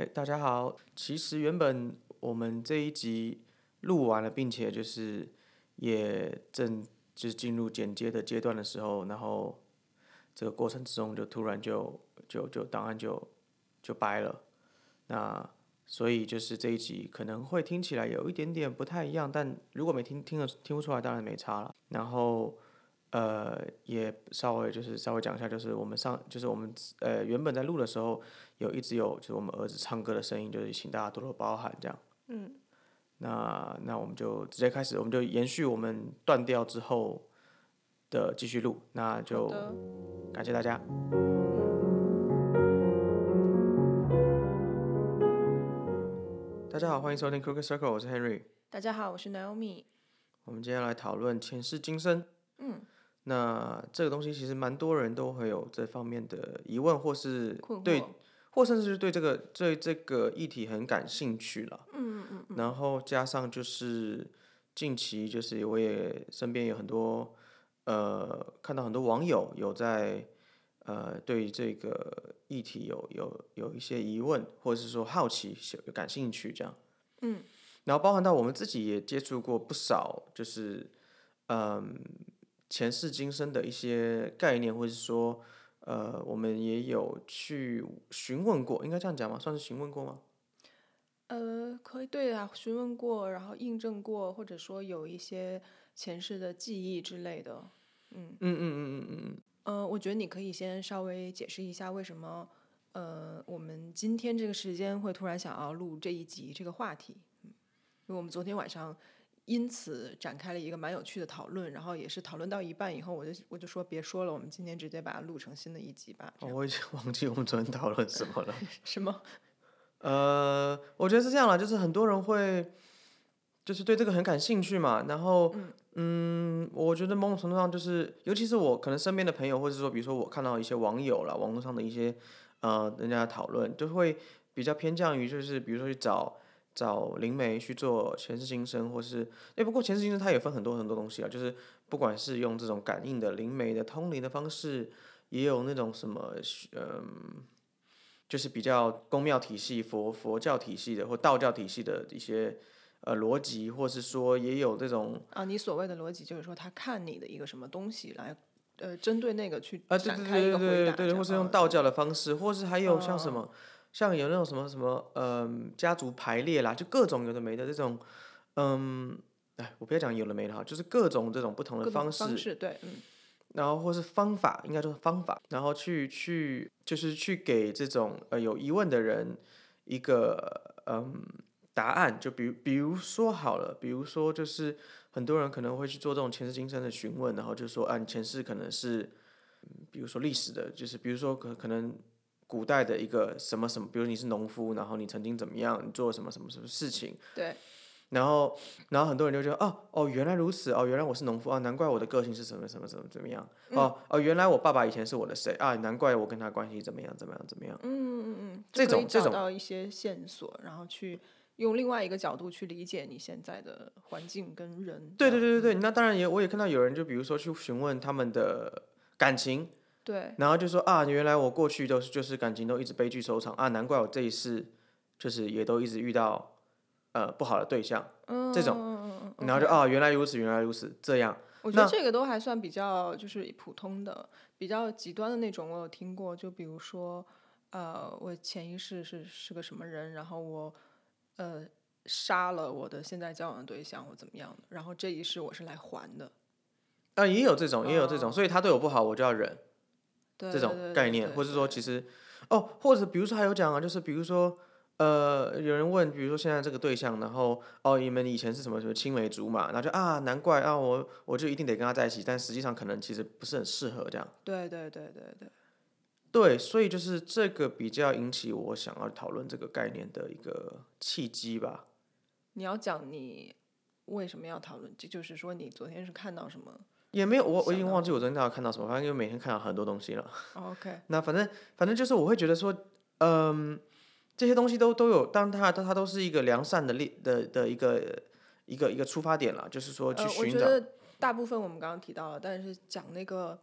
哎，大家好。其实原本我们这一集录完了，并且就是也正就是进入剪接的阶段的时候，然后这个过程之中就突然就就就档案就就掰了。那所以就是这一集可能会听起来有一点点不太一样，但如果没听听得听不出来，当然没差了。然后。呃，也稍微就是稍微讲一下，就是我们上就是我们呃原本在录的时候，有一直有就是我们儿子唱歌的声音，就是请大家多多包涵这样。嗯。那那我们就直接开始，我们就延续我们断掉之后的继续录，那就感谢大家。大家好，欢迎收听 Cookie Circle，我是 Henry。大家好，我是 Naomi。我们今天来讨论前世今生。嗯。那这个东西其实蛮多人都会有这方面的疑问，或是对，或甚至是对这个对这个议题很感兴趣了。嗯嗯嗯。然后加上就是近期就是我也身边有很多呃看到很多网友有在呃对这个议题有有有一些疑问，或者是说好奇、感兴趣这样。嗯。然后包含到我们自己也接触过不少，就是嗯。前世今生的一些概念，或者是说，呃，我们也有去询问过，应该这样讲吗？算是询问过吗？呃，可以，对啊，询问过，然后印证过，或者说有一些前世的记忆之类的，嗯嗯嗯嗯嗯嗯。呃，我觉得你可以先稍微解释一下为什么，呃，我们今天这个时间会突然想要录这一集这个话题，嗯，因为我们昨天晚上。因此展开了一个蛮有趣的讨论，然后也是讨论到一半以后，我就我就说别说了，我们今天直接把它录成新的一集吧。哦我已经忘记我们昨天讨论什么了。什么？呃，我觉得是这样了，就是很多人会，就是对这个很感兴趣嘛。然后，嗯，我觉得某种程度上就是，尤其是我可能身边的朋友，或者说比如说我看到一些网友啦，网络上的一些呃人家讨论，就会比较偏向于就是比如说去找。找灵媒去做前世今生，或是哎，不过前世今生它也分很多很多东西啊，就是不管是用这种感应的灵媒的通灵的方式，也有那种什么嗯，就是比较宫庙体系、佛佛教体系的或道教体系的一些呃逻辑，或是说也有这种啊，你所谓的逻辑就是说他看你的一个什么东西来呃针对那个去啊，对对对对对对，或是用道教的方式，或是还有像什么。像有那种什么什么，嗯，家族排列啦，就各种有的没的这种，嗯，哎，我不要讲有的没的哈，就是各种这种不同的方式，方式对，嗯，然后或是方法，应该说方法，然后去去就是去给这种呃有疑问的人一个嗯答案，就比如比如说好了，比如说就是很多人可能会去做这种前世今生的询问，然后就说啊，你前世可能是，比如说历史的，就是比如说可可能。古代的一个什么什么，比如你是农夫，然后你曾经怎么样，你做什么什么什么事情？对。然后，然后很多人就觉得，哦哦，原来如此，哦，原来我是农夫啊，难怪我的个性是什么什么什么怎么样？哦哦，原来我爸爸以前是我的谁啊？难怪我跟他关系怎么样怎么样怎么样？嗯嗯嗯，这种这种找到一些线索，然后去用另外一个角度去理解你现在的环境跟人。对对对对对，那当然也我也看到有人就比如说去询问他们的感情。对，然后就说啊，原来我过去都是就是感情都一直悲剧收场啊，难怪我这一世就是也都一直遇到呃不好的对象，这种，然后就啊，原来如此，原来如此，这样。我觉得这个都还算比较就是普通的，比较极端的那种，我有听过，就比如说呃，我前一世是是个什么人，然后我呃杀了我的现在交往的对象或怎么样的，然后这一世我是来还的。啊，也有这种，也有这种，所以他对我不好，我就要忍。这种概念，或是说，其实，哦，或者比如说还有讲啊，就是比如说，呃，有人问，比如说现在这个对象，然后哦，你们以前是什么什么青梅竹马，然后就啊，难怪啊，我我就一定得跟他在一起，但实际上可能其实不是很适合这样。对对对对对，对，所以就是这个比较引起我想要讨论这个概念的一个契机吧。你要讲你为什么要讨论？这就是说你昨天是看到什么？也没有，我我已经忘记我昨天到底看到什么，反正因为每天看到很多东西了。OK。那反正反正就是我会觉得说，嗯，这些东西都都有，当它它都是一个良善的力的的一个一个一个出发点了，就是说去寻找。我觉得大部分我们刚刚提到了，但是讲那个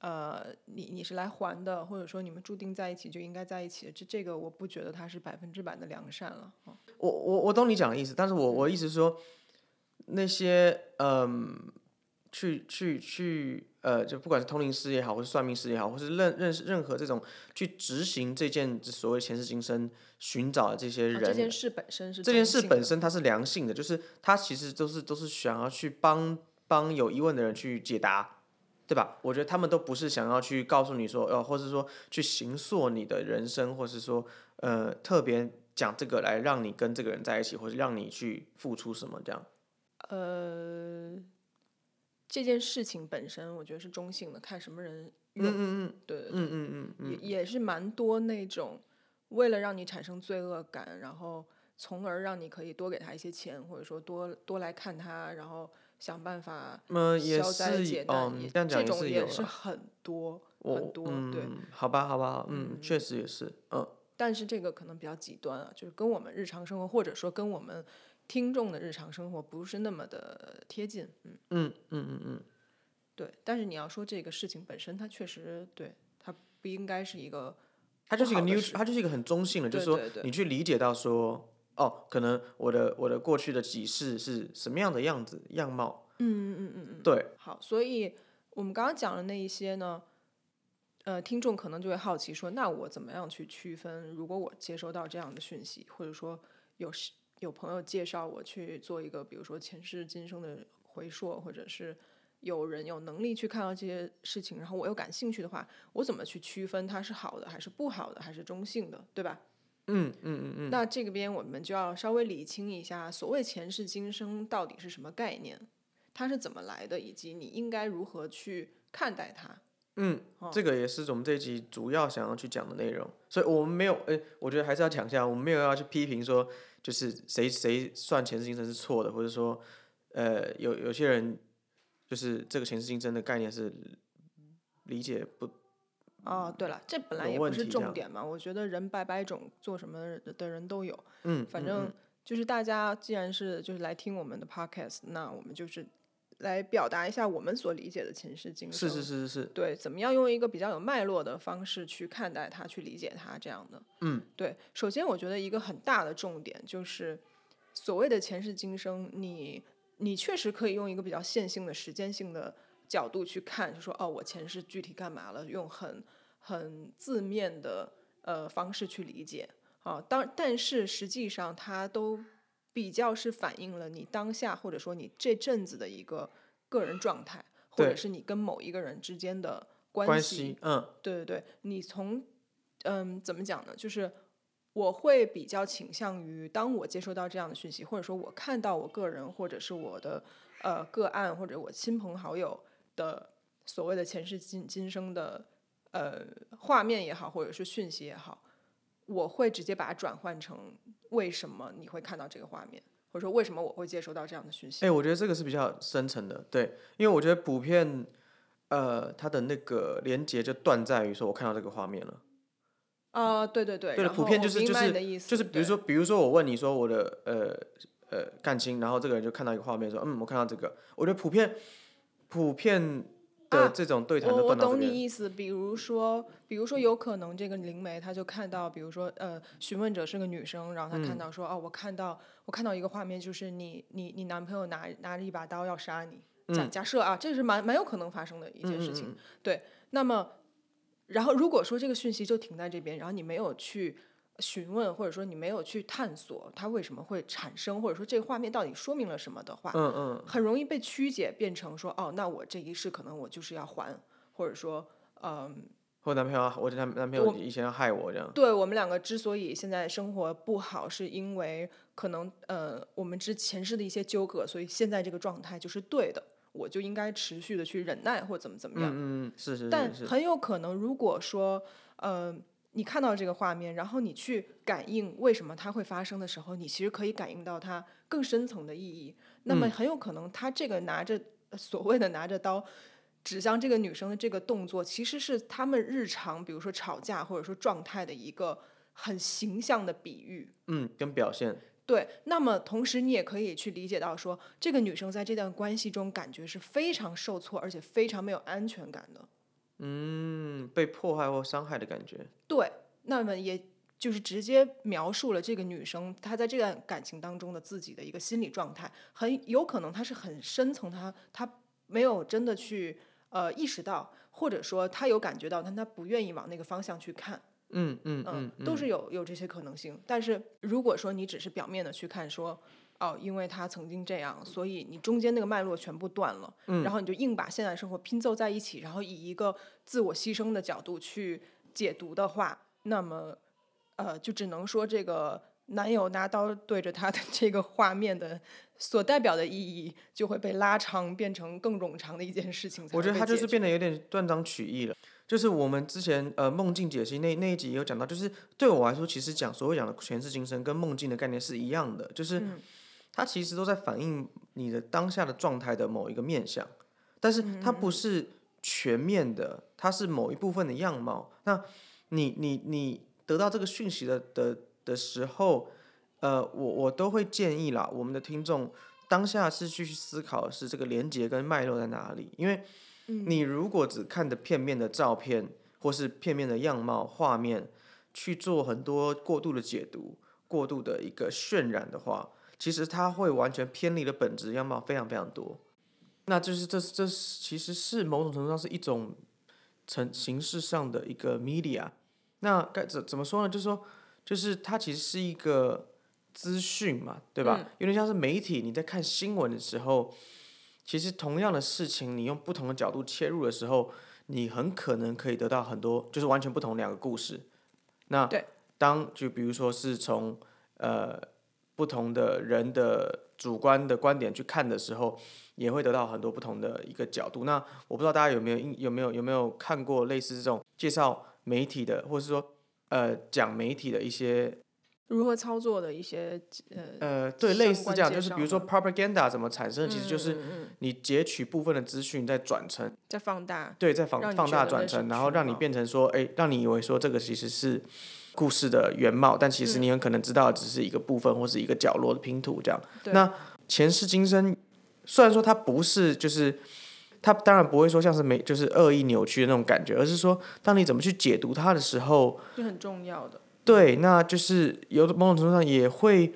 呃，你你是来还的，或者说你们注定在一起就应该在一起的，这这个我不觉得它是百分之百的良善了。哦我我我懂你讲的意思，但是我我意思是说，那些嗯，去去去呃，就不管是通灵师也好，或是算命师也好，或是认认识任何这种去执行这件所谓前世今生寻找的这些人，啊这件事本身是这件事本身它是良性的，就是它其实都是都是想要去帮帮有疑问的人去解答，对吧？我觉得他们都不是想要去告诉你说，呃，或是说去形塑你的人生，或是说呃特别讲这个来让你跟这个人在一起，或者让你去付出什么这样。呃，这件事情本身我觉得是中性的，看什么人用。嗯嗯对对对，嗯嗯嗯嗯也也是蛮多那种为了让你产生罪恶感，然后从而让你可以多给他一些钱，或者说多多来看他，然后想办法嗯，呃，也消灾是解哦难，也，这样讲这种也是很多我很多，对。嗯，好吧好吧，嗯，确实也是，嗯但是这个可能比较极端啊，就是跟我们日常生活，或者说跟我们听众的日常生活不是那么的贴近，嗯，嗯嗯嗯嗯，对。但是你要说这个事情本身，它确实对它不应该是一个它就是一个不好的 new，事它就是一个很中性的，就是说你去理解到说，哦，可能我的我的过去的几世是什么样的样子样貌，嗯嗯嗯嗯嗯，对，好，所以我们刚刚讲的那一些呢，呃，听众可能就会好奇说，那我怎么样去区分？如果我接收到这样的讯息，或者说有时有朋友介绍我去做一个，比如说前世今生的回溯，或者是有人有能力去看到这些事情，然后我又感兴趣的话，我怎么去区分它是好的还是不好的，还是中性的，对吧？嗯嗯嗯嗯，那这个边我们就要稍微理清一下，所谓前世今生到底是什么概念，它是怎么来的，以及你应该如何去看待它。嗯，这个也是我们这一集主要想要去讲的内容，所以我们没有，诶，我觉得还是要讲一下，我们没有要去批评说，就是谁谁算前世今生是错的，或者说，呃，有有些人就是这个前世今生的概念是理解不，哦，对了，这本来也不是重点嘛，我觉得人百百种，做什么的人都有。嗯，嗯反正就是大家既然是就是来听我们的 podcast，那我们就是来表达一下我们所理解的前世今生。是是是是是，对，怎么样用一个比较有脉络的方式去看待它，去理解它，这样的。嗯，对。首先，我觉得一个很大的重点就是，所谓的前世今生，你你确实可以用一个比较线性的时间性的角度去看，就说哦，我前世具体干嘛了，用很很字面的呃方式去理解啊。当但是实际上，它都比较是反映了你当下或者说你这阵子的一个个人状态，或者是你跟某一个人之间的关系，嗯。对对对，你从嗯怎么讲呢？就是我会比较倾向于，当我接收到这样的讯息，或者说我看到我个人或者是我的呃个案或者我亲朋好友的所谓的前世今今生的呃画面也好，或者是讯息也好，我会直接把它转换成为什么你会看到这个画面，或者说为什么我会接收到这样的讯息。哎、我觉得这个是比较深层的，对，因为我觉得普遍，呃，它的那个连接就断在于说我看到这个画面了。啊、对对对，对的，普遍就是就是就是比如说，比如说我问你说我的呃呃感情，然后这个人就看到一个画面说，嗯，我看到这个，我觉得普遍普遍的啊这种对谈我我都断到这边。懂你意思，比如说，比如说有可能这个灵媒他就看到，比如说呃，询问者是个女生，然后他看嗯到说，哦，我看到我看到一个画面，就是你你你男朋友拿拿着一把刀要杀你，假假设啊，这是蛮蛮有可能发生的一件事情。对，那么然后如果说这个讯息就停在这边，然后你没有去。询问或者说你没有去探索它为什么会产生，或者说这个画面到底说明了什么的话，嗯嗯，很容易被曲解变成说，哦，那我这一世可能我就是要还，或者说，嗯，我男朋友啊，我这男男朋友以前要害我这样。对我们两个之所以现在生活不好，是因为可能呃我们之前世的一些纠葛，所以现在这个状态就是对的，我就应该持续的去忍耐或怎么怎么样。嗯嗯，是是但是但，很有可能，如果说，呃，你看到这个画面，然后你去感应为什么它会发生的时候，你其实可以感应到它更深层的意义。那嗯么很有可能，他这个拿着呃所谓的拿着刀指向这个女生的这个动作，其实是他们日常，比如说吵架或者说状态的一个很形象的比喻。嗯，跟表现，对，那么同时你也可以去理解到说，这个女生在这段关系中感觉是非常受挫，而且非常没有安全感的。嗯，被迫害或伤害的感觉。对，那么也就是直接描述了这个女生她在这段感情当中的自己的一个心理状态，很有可能她是很深层，她她没有真的去呃意识到，或者说她有感觉到，但她不愿意往那个方向去看。嗯嗯嗯，都是有有这些可能性。但是如果说你只是表面的去看，说哦，因为他曾经这样，所以你中间那个脉络全部断了，嗯然后你就硬把现在生活拼凑在一起，然后以一个自我牺牲的角度去解读的话，那么呃，就只能说这个男友拿刀对着他的 这个画面的所代表的意义就会被拉长，变成更冗长的一件事情。我觉得他就是变得有点断章取义了。就是我们之前呃梦境解析那那一集也有讲到，就是对我来说，其实讲所谓讲的前世今生跟梦境的概念是一样的，就是它其实都在反映你的当下的状态的某一个面相，但是它不是全面的，它是某一部分的样貌。那你你你得到这个讯息的的的时候，呃，我我都会建议啦，我们的听众当下是去思考是这个连接跟脉络在哪里，因为。你如果只看的片面的照片，或是片面的样貌画面，去做很多过度的解读、过度的一个渲染的话，其实它会完全偏离了本质样貌非常非常多。那就是这这其实是某种程度上是一种成形式上的一个 media。那该怎怎么说呢？就是说，就是它其实是一个资讯嘛，对吧？有点像是媒体，你在看新闻的时候。其实同样的事情，你用不同的角度切入的时候，你很可能可以得到很多，就是完全不同两个故事。那当就比如说是从呃不同的人的主观的观点去看的时候，也会得到很多不同的一个角度。那我不知道大家有没有有没有有没有看过类似这种介绍媒体的，或者是说呃讲媒体的一些。如何操作的一些呃呃对类似这样，就是比如说 propaganda 怎么产生，其实就是你截取部分的资讯再转成再放大，对，再放放大转成，然后让你变成说，哎，让你以为说这个其实是故事的原貌，但其实你很可能知道只是一个部分或是一个角落的拼图这样。那前世今生虽然说它不是，就是它当然不会说像是没就是恶意扭曲的那种感觉，而是说当你怎么去解读它的时候，是很重要的。对，那就是有某种程度上也会，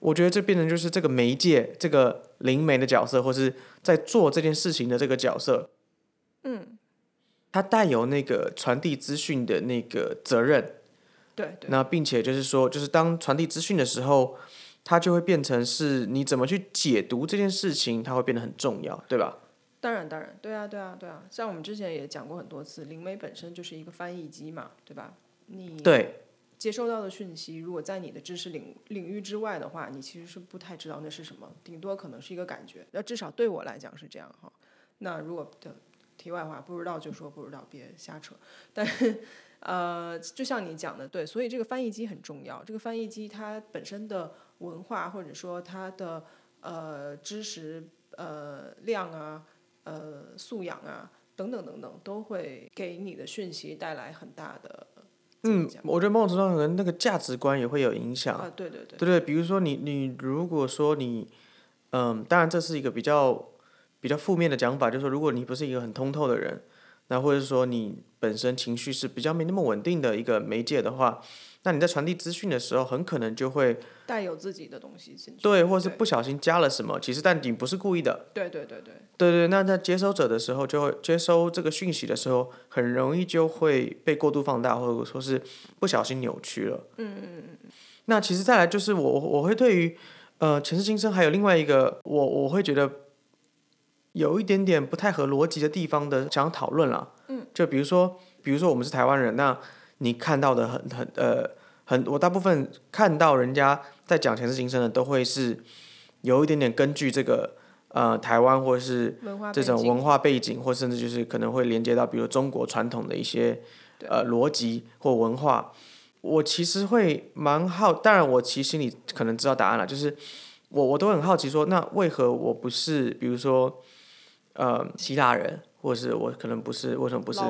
我觉得这变成就是这个媒介，这个灵媒的角色，或是在做这件事情的这个角色，嗯，他带有那个传递资讯的那个责任，对对。那并且就是说，就是当传递资讯的时候，它就会变成是你怎么去解读这件事情，它会变得很重要，对吧？当然，当然，对啊，对啊，对啊。像我们之前也讲过很多次，灵媒本身就是一个翻译机嘛，对吧？你对。接收到的讯息，如果在你的知识领领域之外的话，你其实是不太知道那是什么，顶多可能是一个感觉。那至少对我来讲是这样哈。那如果的题外话，不知道就说不知道，别瞎扯。但是呃，就像你讲的，对，所以这个翻译机很重要。这个翻译机它本身的文化或者说它的呃知识呃量啊呃素养啊等等等等，都会给你的讯息带来很大的。嗯，我觉得某种程度上可能那个价值观也会有影响。啊，对对对。对对，比如说你你如果说你，嗯，当然这是一个比较比较负面的讲法，就是说如果你不是一个很通透的人，那或者是说你本身情绪是比较没那么稳定的一个媒介的话。那你在传递资讯的时候，很可能就会带有自己的东西进去，对，或者是不小心加了什么，其实但你不是故意的，对对对对，对对，那在接收者的时候，就会接收这个讯息的时候，很容易就会被过度放大，或者说是不小心扭曲了。嗯嗯嗯那其实再来就是我我会对于呃前世今生还有另外一个我我会觉得有一点点不太合逻辑的地方的想要讨论了。嗯。就比如说，比如说我们是台湾人，那你看到的很很呃很，我大部分看到人家在讲前世今生的，都会是有一点点根据这个呃台湾或者是这种文化背景，或甚至就是可能会连接到比如中国传统的一些呃逻辑或文化。我其实会蛮好，当然我其实心里可能知道答案了，就是我我都很好奇说，那为何我不是比如说呃希腊人，或者是我可能不是为什么不是？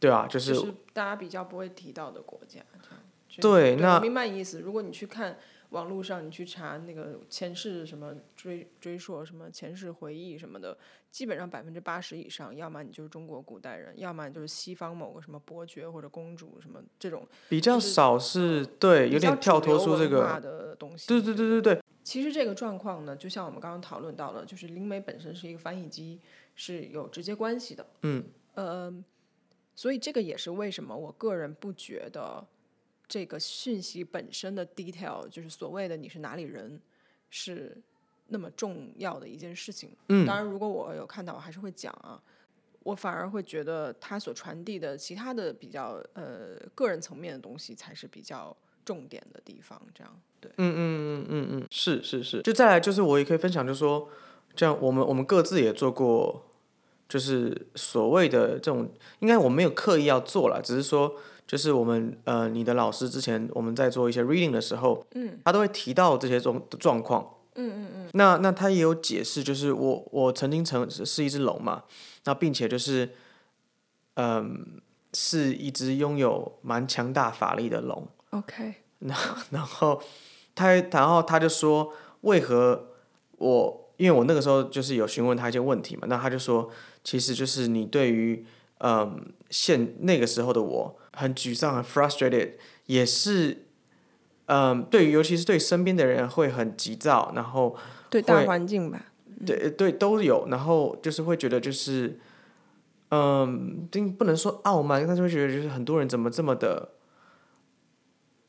对啊，就是大家比较不会提到的国家，对，那明白意思。如果你去看网络上你去查那个前世什么追追溯什么前世回忆什么的，基本上百分之八十以上，要么你就是中国古代人，要么就是西方某个什么伯爵或者公主什么这种比较少是对，有点跳脱出这个的东西。对对对对对。其实这个状况呢，就像我们刚刚讨论到了，就是灵媒本身是一个翻译机，是有直接关系的。嗯。呃，所以这个也是为什么我个人不觉得。这个讯息本身的 detail，就是所谓的你是哪里人，是那么重要的一件事情。嗯，当然，如果我有看到，我还是会讲啊。我反而会觉得他所传递的其他的比较呃个人层面的东西才是比较重点的地方。这样，对，嗯嗯嗯嗯嗯，是是是。就再来就是我也可以分享，就是说，这样我们我们各自也做过，就是所谓的这种，应该我没有刻意要做了，只是说。就是我们呃，你的老师之前我们在做一些 reading 的时候，嗯，他都会提到这些状状况，嗯嗯嗯。那那他也有解释，就是我我曾经曾是一只龙嘛，那并且就是，嗯，是一只拥有蛮强大法力的龙。OK。然然后他然后他就说，为何我因为我那个时候就是有询问他一些问题嘛，那他就说，其实就是你对于嗯现那个时候的我。很沮丧，很 frustrated，也是，嗯，对于尤其是对身边的人会很急躁，然后对大环境吧，对对都有，然后就是会觉得就是，嗯，并不能说傲慢，但是会觉得就是很多人怎么这么的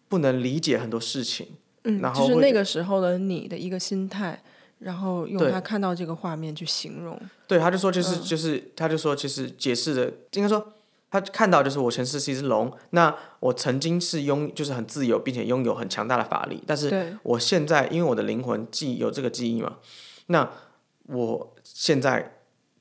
不能理解很多事情，嗯，然后就是那个时候的你的一个心态，然后用他看到这个画面去形容，对，他就说就是就是他就说其实解释的应该说。他看到就是我前世是一只龙，那我曾经是拥就是很自由，并且拥有很强大的法力，但是我现在因为我的灵魂记有这个记忆嘛，那我现在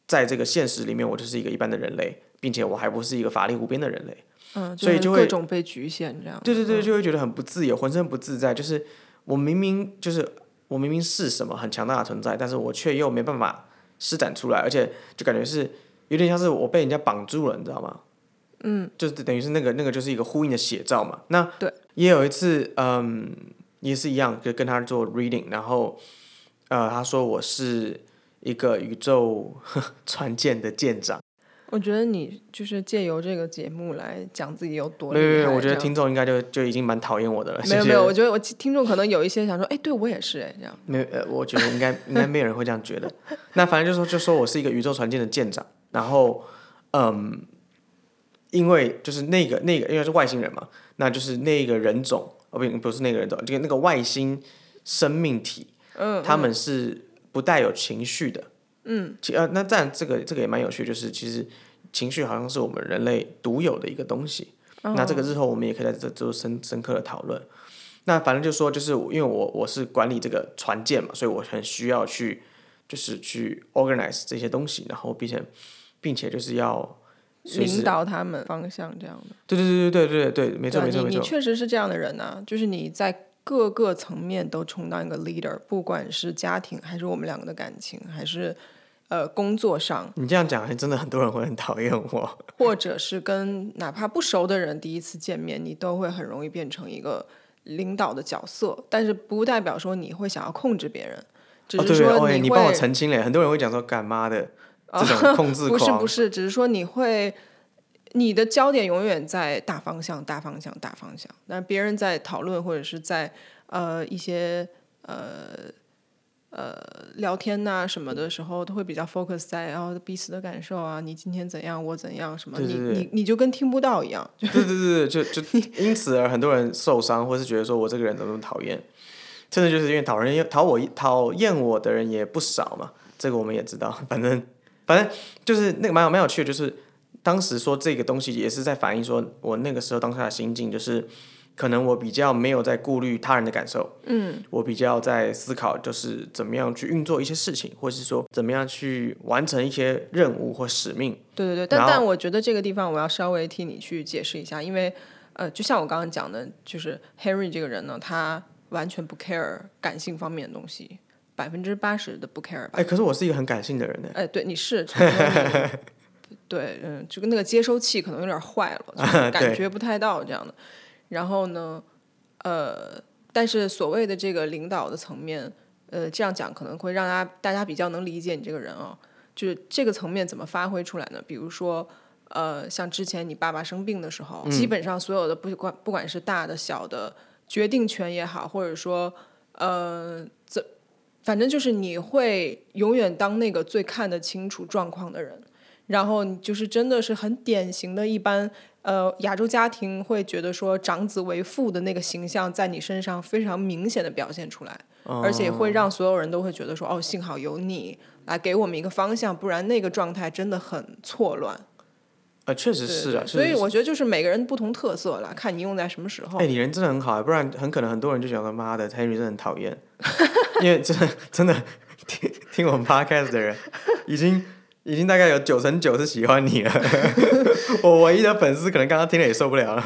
在这个现实里面，我就是一个一般的人类，并且我还不是一个法力无边的人类，嗯，所以就会各种被局限这样，对对对，就会觉得很不自由，浑身不自在，就是我明明就是我明明是什么很强大的存在，但是我却又没办法施展出来，而且就感觉是有点像是我被人家绑住了，你知道吗？嗯，就是等于是那个那个就是一个呼应的写照嘛。那对，也有一次，嗯，也是一样，就跟他做 reading，然后，呃，他说我是一个宇宙 船舰的舰长。我觉得你就是借由这个节目来讲自己有多厉害。没有，我觉得听众应该就就已经蛮讨厌我的了。没有没有，我觉得我听众可能有一些想说，哎，对我也是哎，这样。没有，呃，我觉得应该 应该没有人会这样觉得。那反正就说就说我是一个宇宙船舰的舰长，然后，嗯。因为就是那个那个，因为是外星人嘛，那就是那个人种哦，不不是那个人种，就那个外星生命体，嗯，他们是不带有情绪的，嗯，其呃，那这样这个这个也蛮有趣，就是其实情绪好像是我们人类独有的一个东西，那这个日后我们也可以在这做深深刻的讨论。那反正就说，就是因为我我是管理这个船舰嘛，所以我很需要去就是去 organize 这些东西，然后并且并且就是要。领导他们方向这样的，对对对对对对对，没错没错没错。你确实是这样的人呐，就是你在各个层面都充当一个 leader，不管是家庭还是我们两个的感情，还是呃工作上。你这样讲，还真的很多人会很讨厌我。或者是跟哪怕不熟的人第一次见面，你都会很容易变成一个领导的角色，但是不代表说你会想要控制别人，只是说你你帮我澄清了，很多人会讲说干妈的。这种控制 不是不是，只是说你会，你的焦点永远在大方向、大方向、大方向。那别人在讨论或者是在呃一些呃呃聊天呐什么的时候，都会比较 focus 在然后彼此的感受啊，你今天怎样，我怎样，什么你你你就跟听不到一样。对对对对，就就因此而很多人受伤，或是觉得说我这个人怎么那么讨厌，真的就是因为讨人厌讨我讨厌我的人也不少嘛。这个我们也知道，反正。反正就是那个蛮有蛮有趣的，就是当时说这个东西也是在反映说我那个时候当下的心境，就是可能我比较没有在顾虑他人的感受，嗯，我比较在思考就是怎么样去运作一些事情，或者是说怎么样去完成一些任务或使命。对对对，但但我觉得这个地方我要稍微替你去解释一下，因为呃，就像我刚刚讲的，就是 Henry 这个人呢，他完全不 care 感性方面的东西。百分之八十的不 care 吧？哎，可是我是一个很感性的人呢。哎，对，你是，对，嗯，就跟那个接收器可能有点坏了，就是 感觉不太到这样的。然后呢，呃，但是所谓的这个领导的层面，呃，这样讲可能会让大家大家比较能理解你这个人啊、就是这个层面怎么发挥出来呢？比如说，呃，像之前你爸爸生病的时候，基本上所有的不管不管是大的小的决定权也好，或者说呃怎，反正就是你会永远当那个最看得清楚状况的人，然后你就是真的是很典型的一般。呃，亚洲家庭会觉得说长子为父的那个形象在你身上非常明显的表现出来，而且会让所有人都会觉得说，哦，幸好有你来给我们一个方向，不然那个状态真的很错乱。呃，确实是啊，所以我觉得就是每个人不同特色啦，看你用在什么时候。哎、你人真的很好啊，不然很可能很多人就想说妈的，Henry 真的很讨厌，因为真的真的 听听我们 podcast 的人，已经已经大概有九成九是喜欢你了，我唯一的粉丝可能刚刚听了也受不了了。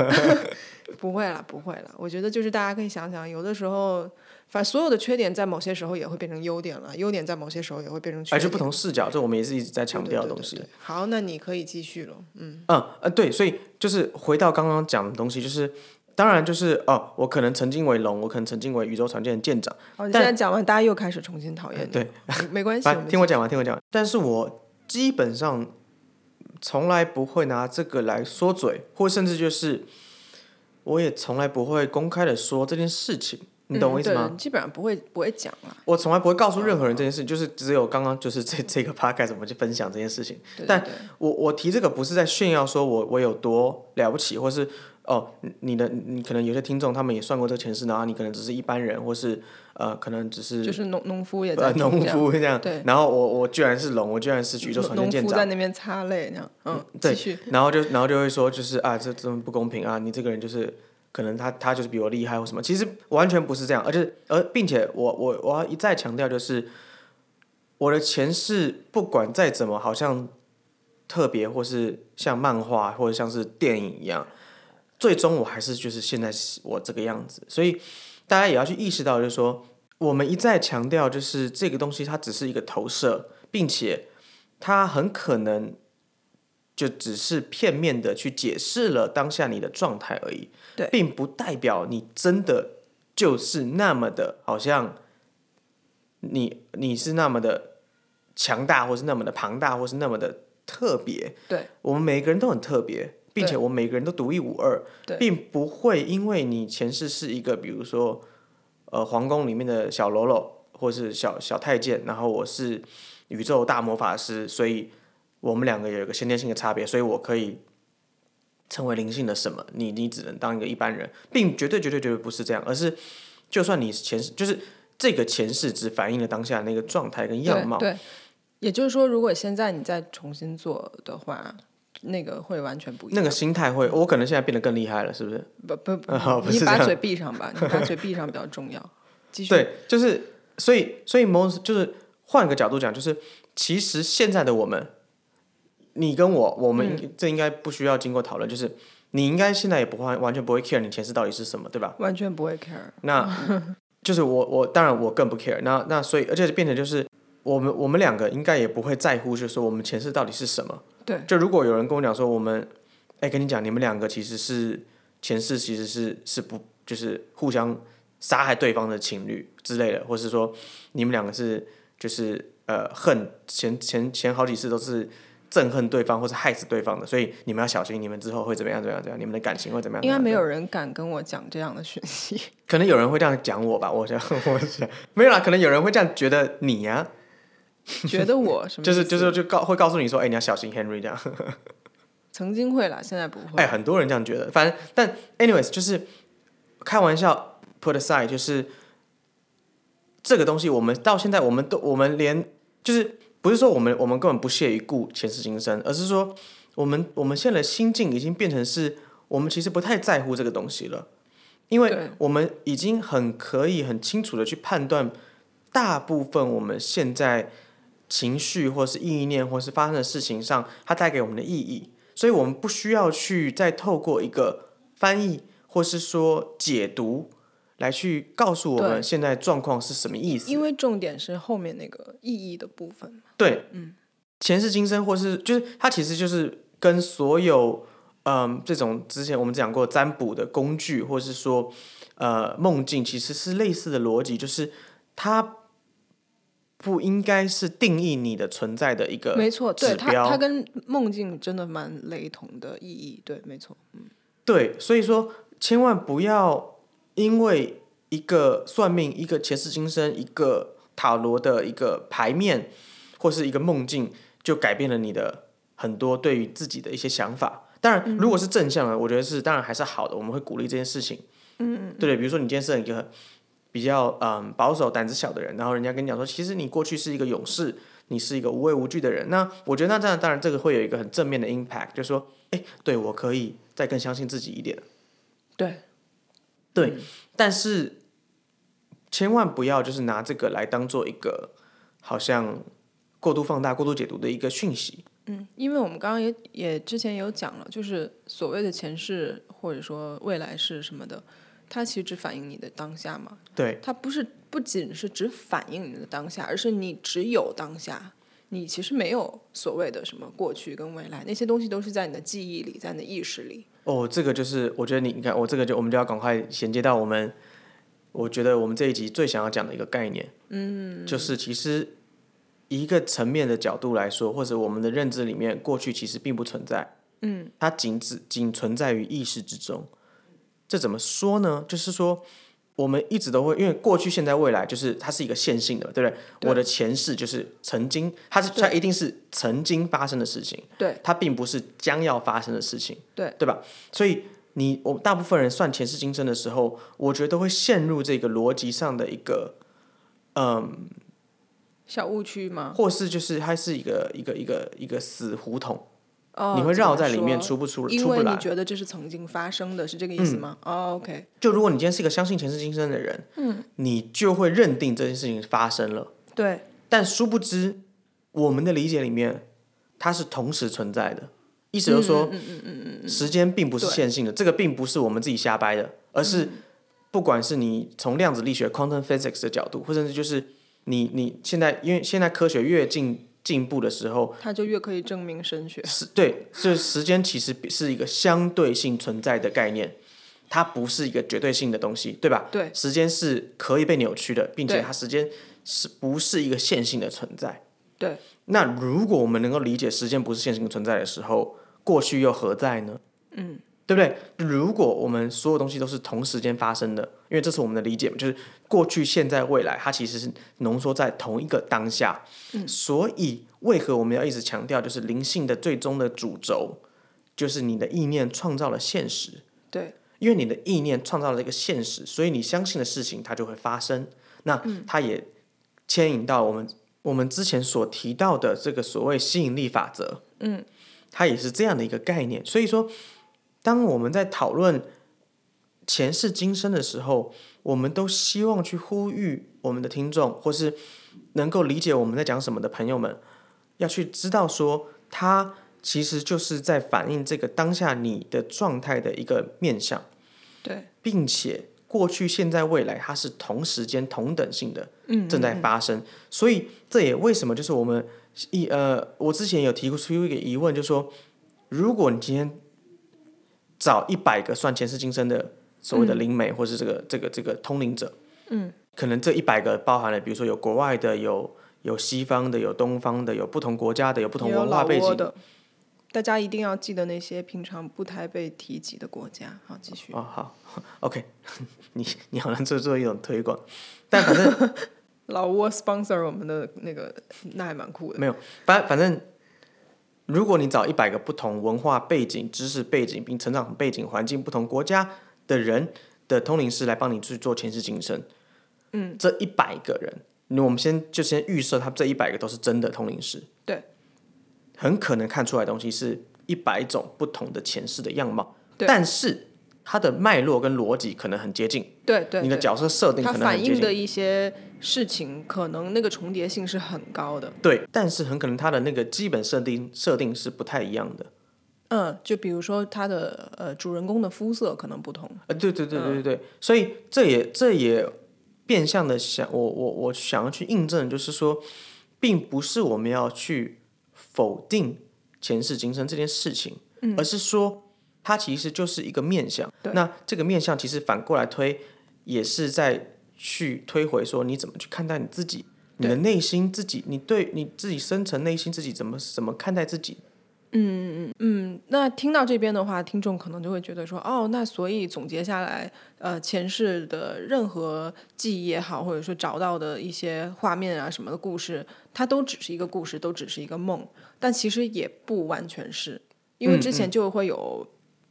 不会了，不会了。我觉得就是大家可以想想，有的时候，反正所有的缺点在某些时候也会变成优点了，优点在某些时候也会变成缺点。而是不同视角，这我们也是一直在强调的东西。对对对对好，那你可以继续了。嗯，嗯呃对，所以就是回到刚刚讲的东西，就是当然就是哦，我可能曾经为龙，我可能曾经为宇宙船舰的舰长，哦，你但现在讲完，大家又开始重新讨厌你。对，没没关系，听我讲完，听我讲完。但是我基本上从来不会拿这个来说嘴，或甚至就是我也从来不会公开的说这件事情，你懂我意思吗？嗯基本上不会不会讲啊。我从来不会告诉任何人这件事，就是只有刚刚就是这这个 podcast 我们去分享这件事情。但对对对我我提这个不是在炫耀说我我有多了不起，或是哦你你的你可能有些听众他们也算过这个前世，然后你可能只是一般人，或是呃可能只是就是农农夫也呃农在种这样夫这样，对然后我我居然是龙，我居然是宇宙农船舰舰长农夫在，那边擦泪那样。嗯，对。然后就然后就会说就是啊这这么不公平啊，你这个人就是可能他他就是比我厉害或什么，其实完全不是这样，而且而并且我我我要一再强调就是我的前世不管再怎么好像特别或是像漫画或者像是电影一样，最终我还是就是现在是我这个样子，所以大家也要去意识到，就是说我们一再强调，就是这个东西它只是一个投射，并且它很可能就只是片面的去解释了当下你的状态而已，对。并不代表你真的就是那么的，好像你你是那么的强大，或是那么的庞大，或是那么的特别。对，我们每个人都很特别，并且我每个人都独一无二，并不会因为你前世是一个，比如说呃皇宫里面的小喽啰，或是小小太监，然后我是宇宙大魔法师，所以我们两个有一个先天性的差别，所以我可以成为灵性的什么，你你只能当一个一般人，并绝对绝对绝对不是这样，而是就算你前世就是这个前世只反映了当下那个状态跟样貌，对对，也就是说，如果现在你再重新做的话，那个会完全不一样。那个心态会，我可能现在变得更厉害了，是不是？不不 哦不是你把嘴闭上吧，你把嘴闭上比较重要。继续。对，就是所以所以某就是换个角度讲，就是其实现在的我们，你跟我，我们、嗯这应该不需要经过讨论，就是你应该现在也不会完全不会 care 你前世到底是什么，对吧？完全不会 care。那就是我我当然我更不 care，那那所以而且变成就是我们我们两个应该也不会在乎，就是说我们前世到底是什么。对，就如果有人跟我讲说我们，哎、跟你讲，你们两个其实是前世其实是是不就是互相杀害对方的情侣之类的，或是说你们两个是就是呃恨前前前好几次都是憎恨对方或是害死对方的，所以你们要小心，你们之后会怎么样怎么样怎样，你们的感情会怎么样？应该没有人敢跟我讲这样的讯息。可能有人会这样讲我吧，我想 我想没有啦，可能有人会这样觉得你呀、觉得我什么？就是就是就告会告诉你说，哎、你要小心 Henry 这样。曾经会啦，现在不会。哎，很多人这样觉得。反正，但 anyways，就是开玩笑，put aside，就是这个东西，我们到现在，我们都，我们连就是不是说我们我们根本不屑于顾前世今生，而是说我们我们现在的心境已经变成是我们其实不太在乎这个东西了，因为我们已经很可以很清楚的去判断大部分我们现在情绪或是意念或是发生的事情上，它带给我们的意义。所以我们不需要去再透过一个翻译或是说解读来去告诉我们现在状况是什么意思。因为重点是后面那个意义的部分。对，嗯，前世今生或是就是它其实就是跟所有嗯这种之前我们讲过占卜的工具，或是说呃梦境其实是类似的逻辑，就是它不应该是定义你的存在的一个没错，对它指标它跟梦境真的蛮雷同的意义，对，没错，嗯对，所以说千万不要因为一个算命、一个前世今生、一个塔罗的一个牌面或是一个梦境，就改变了你的很多对于自己的一些想法。当然，如果是正向的，我觉得是当然还是好的，我们会鼓励这件事情。嗯嗯，对比如说你今天是一个比较嗯保守、胆子小的人，然后人家跟你讲说，其实你过去是一个勇士，你是一个无畏无惧的人。那我觉得那这样当然这个会有一个很正面的 impact，就是说，哎，对我可以再更相信自己一点。对，对，但是千万不要就是拿这个来当做一个好像过度放大、过度解读的一个讯息。嗯，因为我们刚刚也也之前有讲了，就是所谓的前世或者说未来是什么的，它其实只反映你的当下嘛。对，它不是不仅是只反映你的当下，而是你只有当下，你其实没有所谓的什么过去跟未来，那些东西都是在你的记忆里，在你的意识里。哦，这个就是我觉得你你看，我这个就我们就要赶快衔接到我们，我觉得我们这一集最想要讲的一个概念，嗯，就是其实一个层面的角度来说，或者我们的认知里面，过去其实并不存在，嗯，它仅只仅存在于意识之中。这怎么说呢？就是说。我们一直都会，因为过去、现在、未来，就是它是一个线性的，对不对？我的前世就是曾经，它是它一定是曾经发生的事情，对，它并不是将要发生的事情，对，对吧？所以你我大部分人算前世今生的时候，我觉得都会陷入这个逻辑上的一个，嗯，小误区吗？或是就是它是一个一个一个一个死胡同，哦，你会绕在里面说出不出因为你。觉得这是曾经发生的，是这个意思吗？哦，OK，就如果你今天是一个相信前世今生的人，嗯，你就会认定这件事情发生了。对，但殊不知，我们的理解里面，它是同时存在的。意思就是说，嗯时间并不是线性的，这个并不是我们自己瞎掰的，而是不管是你从量子力学 （quantum physics） 的角度，或者是就是你你现在，因为现在科学越进进步的时候，它就越可以证明神学。是对，这时间其实是一个相对性存在的概念，它不是一个绝对性的东西，对吧？对，时间是可以被扭曲的，并且它时间是不是一个线性的存在？对，那如果我们能够理解时间不是线性存在的时候，过去又何在呢？嗯，对不对？如果我们所有东西都是同时间发生的，因为这是我们的理解嘛，就是过去、现在、未来，它其实是浓缩在同一个当下。嗯，所以为何我们要一直强调，就是灵性的最终的主轴，就是你的意念创造了现实。对，因为你的意念创造了这个现实，所以你相信的事情它就会发生。那它也牵引到我们我们之前所提到的这个所谓吸引力法则，嗯，它也是这样的一个概念。所以说，当我们在讨论前世今生的时候，我们都希望去呼吁我们的听众，或是能够理解我们在讲什么的朋友们，要去知道说，它其实就是在反映这个当下你的状态的一个面向。对，并且过去、现在、未来，它是同时间、同等性的正在发生。所以这也为什么就是我们一呃，我之前有提出一个疑问，就是说，如果你今天找一百个算前世今生的所谓的灵媒，或是这个这个这个通灵者，嗯，可能这一百个包含了，比如说有国外的，有有西方的，有东方的，有不同国家的，有不同文化背景的。大家一定要记得那些平常不太被提及的国家。好，继续。哦，好，OK，你你好像做做一种推广，但反正 老挝 sponsor 我们的那个，那还蛮酷的。没有，反反正，如果你找一百个不同文化背景、知识背景并成长背景环境不同国家的人的通灵师来帮你去做前世今生，嗯，这一百个人，那我们先就先预设他这一百个都是真的通灵师，对，很可能看出来的东西是一百种不同的前世的样貌，对。但是它的脉络跟逻辑可能很接近，对对对。你的角色设定可能很接近。反映的。一些事情，可能那个重叠性是很高的。对，但是很可能它的那个基本设定设定是不太一样的。嗯，就比如说它的呃主人公的肤色可能不同。呃，对对对对对对，所以这也这也变相的想，我我我想要去印证，就是说，并不是我们要去否定前世今生这件事情，而是说它其实就是一个面相。那这个面相其实反过来推，也是在去推回说你怎么去看待你自己，你的内心自己，你对你自己深层内心自己怎么怎么看待自己。嗯嗯嗯，那听到这边的话，听众可能就会觉得说，哦，那所以总结下来，呃，前世的任何记忆也好，或者说找到的一些画面啊什么的故事，它都只是一个故事，都只是一个梦。但其实也不完全是，因为之前就会有，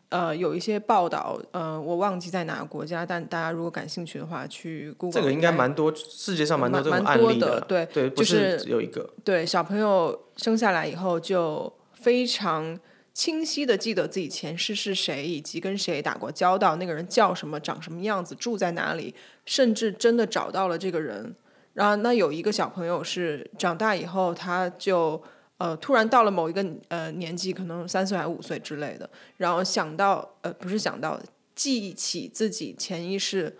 呃，有一些报道，呃，我忘记在哪个国家，但大家如果感兴趣的话，去 Google 这个应该蛮多，世界上蛮多这种蛮多案例的对对，不就是只有一个。对小朋友生下来以后就非常清晰的记得自己前世是谁，以及跟谁打过交道，那个人叫什么，长什么样子，住在哪里，甚至真的找到了这个人。然后那有一个小朋友是长大以后，他就呃突然到了某一个呃年纪，可能三岁还是五岁之类的，然后想到呃不是想到记起自己前一世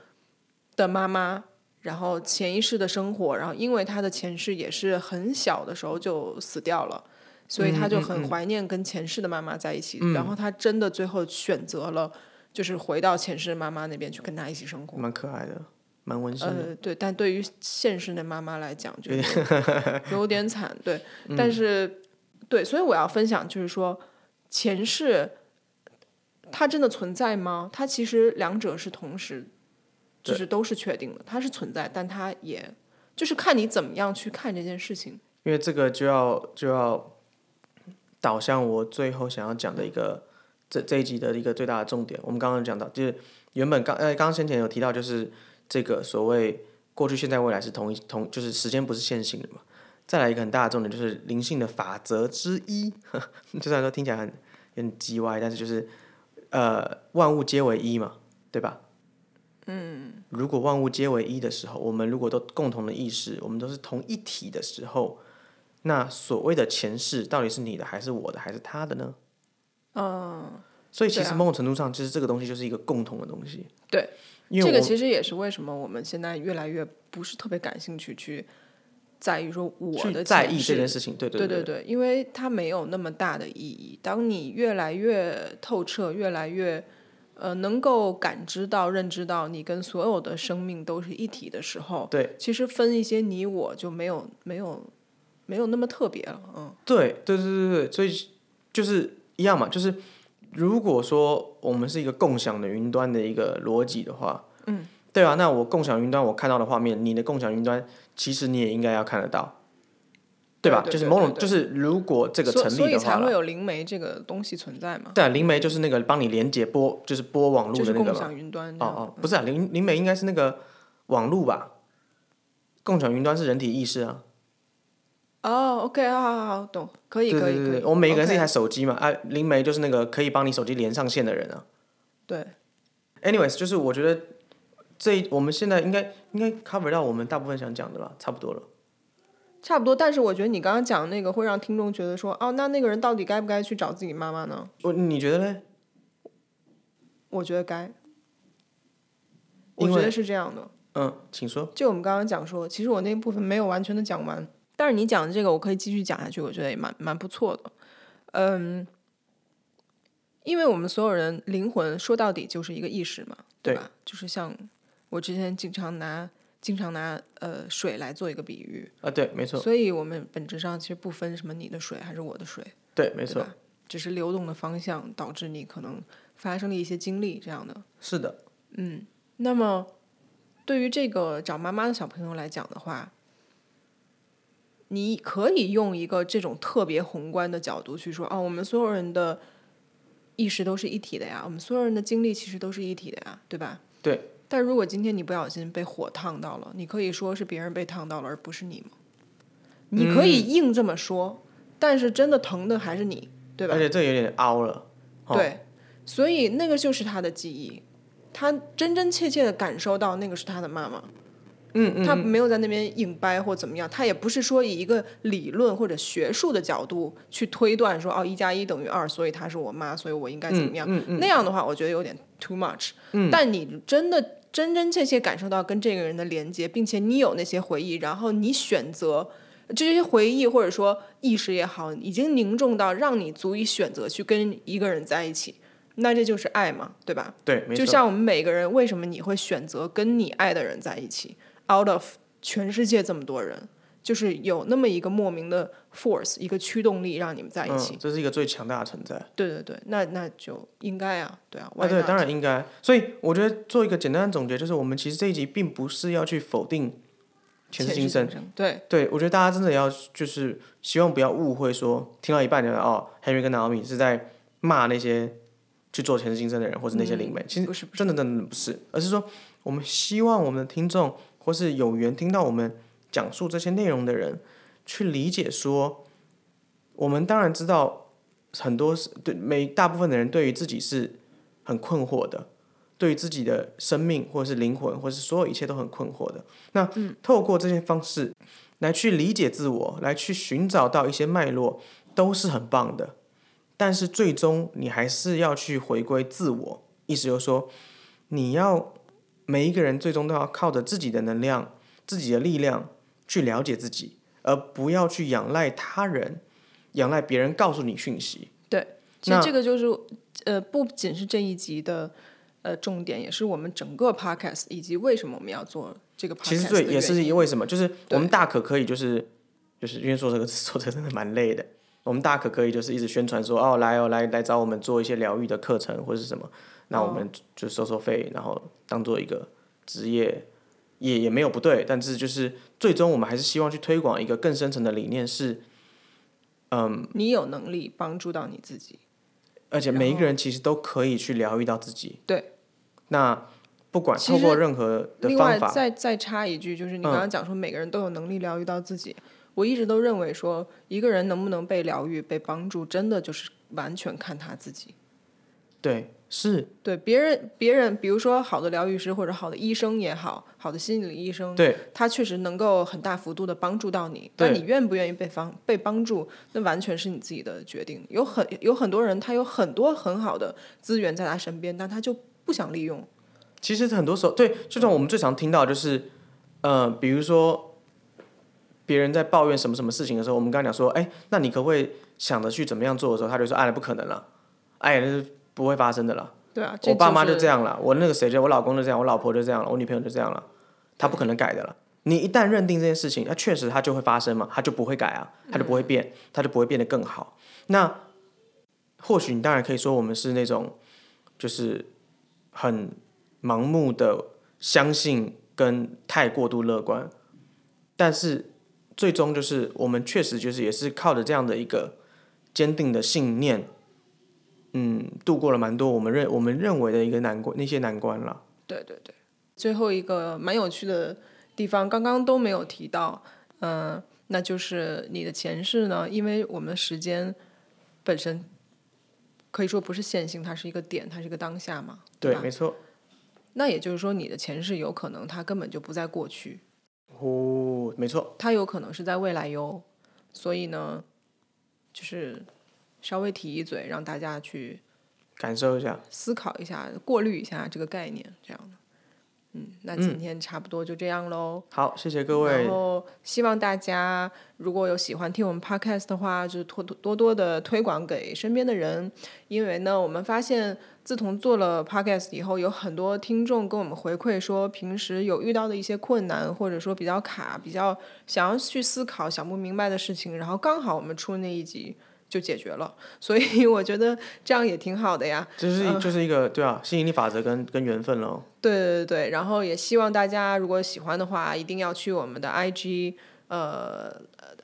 的妈妈，然后前一世的生活，然后因为他的前世也是很小的时候就死掉了，所以他就很怀念跟前世的妈妈在一起。然后他真的最后选择了，就是回到前世妈妈那边去跟他一起生活。蛮可爱的，蛮温馨的。呃，对，但对于现实的妈妈来讲，就有点惨。对，但是对，所以我要分享就是说，前世它真的存在吗？它其实两者是同时，就是都是确定的，它是存在，但它也就是看你怎么样去看这件事情。因为这个就要就要导向我最后想要讲的一个这这一集的一个最大的重点。我们刚刚讲到，就是原本刚呃刚刚先前有提到，就是这个所谓过去、现在、未来是同一同，就是时间不是线性的嘛。再来一个很大的重点就是灵性的法则之一，就算说听起来很很叽歪，但是就是呃万物皆为一嘛，对吧？嗯。如果万物皆为一的时候，我们如果都共同的意识，我们都是同一体的时候，那所谓的前世到底是你的还是我的还是他的呢？嗯，所以其实某种程度上，其实这个东西就是一个共同的东西。对，因为这个其实也是为什么我们现在越来越不是特别感兴趣去在意说我的在意这件事情，对对对对，因为它没有那么大的意义。当你越来越透彻，越来越呃能够感知到、认知到你跟所有的生命都是一体的时候，对其实分一些你我就没有没有没有那么特别了。嗯，对对对对对，所以就是一样嘛，就是如果说我们是一个共享的云端的一个逻辑的话，嗯，对啊，那我共享云端我看到的画面，你的共享云端其实你也应该要看得到，对吧？对对就是某种，就是如果这个成立的话啦，才会有灵媒这个东西存在嘛，对啊，灵媒就是那个帮你连接播，就是播网络的那个嘛。共享云端。哦哦，不是啊，灵灵媒应该是那个网络吧？共享云端是人体意识啊。哦，OK，好好好，懂，可以可以可以。我们每一个人是一台手机嘛，啊，灵媒就是那个可以帮你手机连上线的人啊。对，Anyways，就是我觉得这一我们现在应该应该 cover 到我们大部分想讲的了，差不多了。差不多。但是我觉得你刚刚讲那个会让听众觉得说，哦，那那个人到底该不该去找自己妈妈呢？我你觉得嘞？我觉得该。我觉得是这样的，嗯，请说。就我们刚刚讲说，其实我那部分没有完全的讲完，但是你讲的这个我可以继续讲下去，我觉得也蛮蛮不错的。嗯，因为我们所有人灵魂说到底就是一个意识嘛，对吧？就是像我之前经常拿经常拿呃水来做一个比喻，啊，对，没错，所以我们本质上其实不分什么你的水还是我的水，对，没错，只是流动的方向导致你可能发生了一些经历这样的。是的，嗯那么，对于这个找妈妈的小朋友来讲的话，你可以用一个这种特别宏观的角度去说，哦，我们所有人的意识都是一体的呀，我们所有人的经历其实都是一体的呀，对吧？对。但如果今天你不小心被火烫到了，你可以说是别人被烫到了，而不是你吗？你可以硬这么说，但是真的疼的还是你，对吧而？且这有点凹了。哦对，所以那个就是他的记忆，他真真切切的感受到那个是他的妈妈。嗯嗯，他没有在那边硬掰或怎么样，他也不是说以一个理论或者学术的角度去推断说哦一加一等于二，所以她是我妈，所以我应该怎么样。嗯嗯那样的话，我觉得有点 too much。但你真的真真切切感受到跟这个人的连接，并且你有那些回忆，然后你选择这些回忆或者说意识也好，已经凝重到让你足以选择去跟一个人在一起，那这就是爱嘛，对吧？对。就像我们每个人，为什么你会选择跟你爱的人在一起？Out of 全世界这么多人，就是有那么一个莫名的 force，一个驱动力让你们在一起。嗯，这是一个最强大的存在。对对对，那那就应该啊，对啊。啊，对，当然应该。所以我觉得做一个简单的总结，就是我们其实这一集并不是要去否定前世今生。对对，我觉得大家真的要就是希望不要误会说，听到一半觉得哦，Henry 跟 Naomi 是在骂那些去做前世今生的人，或者那些灵媒。其实不是真的真的不是，而是说我们希望我们的听众或是有缘听到我们讲述这些内容的人，去理解说，我们当然知道很多是对每大部分的人对于自己是很困惑的。对于自己的生命，或者是灵魂，或者是所有一切都很困惑的。那透过这些方式，来去理解自我，来去寻找到一些脉络，都是很棒的。但是最终你还是要去回归自我，意思就是说，你要每一个人最终都要靠着自己的能量、自己的力量去了解自己，而不要去仰赖他人、仰赖别人告诉你讯息。对其实这个就是呃，不仅是这一集的呃重点，也是我们整个 podcast 以及为什么我们要做这个 podcast 其实最也是因为什么，就是我们大可可以就是就是因为做这个 做这个真的蛮累的，我们大可可以就是一直宣传说哦来哦来来找我们做一些疗愈的课程或者是什么，那我们就收收费，然后当做一个职业也也没有不对，但是就是最终我们还是希望去推广一个更深层的理念是，嗯你有能力帮助到你自己。而且每一个人其实都可以去疗愈到自己。对。那不管其实透过任何的另外方法，嗯再再插一句，就是你刚刚讲说每个人都有能力疗愈到自己，我一直都认为说一个人能不能被疗愈、被帮助，真的就是完全看他自己。对是，对别人，别人比如说好的疗愈师或者好的医生也好，好的心理医生，对他确实能够很大幅度的帮助到你，但你愿不愿意被帮被帮助，那完全是你自己的决定。有很有很多人，他有很多很好的资源在他身边，但他就不想利用。其实很多时候，对，就像我们最常听到就是，呃，比如说别人在抱怨什么什么事情的时候，我们刚刚讲说，哎，那你可不可以想着去怎么样做的时候，他就说，哎，不可能了，哎，那是不会发生的了。对啊，这我爸妈就就是这样了，我那个谁就我老公就这样，我老婆就这样了，我女朋友就这样了，他不可能改的了。你一旦认定这件事情，那确实它就会发生嘛，它就不会改啊，它就不会变，它就不会变得更好。那或许你当然可以说我们是那种就是很盲目的相信跟太过度乐观，但是最终就是我们确实就是也是靠着这样的一个坚定的信念，嗯，度过了蛮多我们认我们认为的一个难关那些难关了。对对对。最后一个蛮有趣的地方，刚刚都没有提到，嗯、那就是你的前世呢，因为我们的时间本身可以说不是线性，它是一个点，它是一个当下嘛，对，吧？没错。那也就是说，你的前世有可能它根本就不在过去，哦，没错，它有可能是在未来哟。所以呢，就是稍微提一嘴，让大家去感受一下。思考一下、过滤一下这个概念，这样的。嗯，那今天差不多就这样喽。好，谢谢各位然。后希望大家如果有喜欢听我们 podcast 的话，就是多多多的推广给身边的人，因为呢，我们发现自从做了 podcast 以后，有很多听众跟我们回馈说，平时有遇到的一些困难，或者说比较卡、比较想要去思考、想不明白的事情，然后刚好我们出那一集。就解决了，所以我觉得这样也挺好的呀。就是就是一个对啊，吸引力法则跟跟缘分喽。对对对，然后也希望大家如果喜欢的话，一定要去我们的 IG，呃，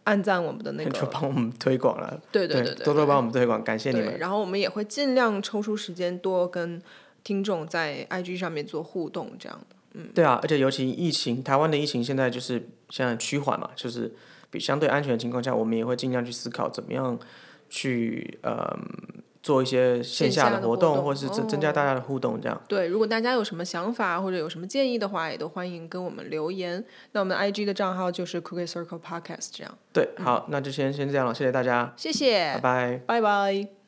按赞我们的那个就个，帮我们推广了。对对对对多多帮我们推广，感谢你，们。然后我们也会尽量抽出时间多跟听众在 IG 上面做互动，这样的。对啊，而且尤其疫情，台湾的疫情现在就是现在趋缓嘛，就是比相对安全的情况下，我们也会尽量去思考怎么样去呃做一些线线下的活动，或是增增加大家的互动，这样。对，如果大家有什么想法或者有什么建议的话，也都欢迎跟我们留言。那我们的 IG 的账号就是 Cookie Circle Podcast，这样。对，好，那就先先这样了，谢谢大家，谢谢，拜拜。拜拜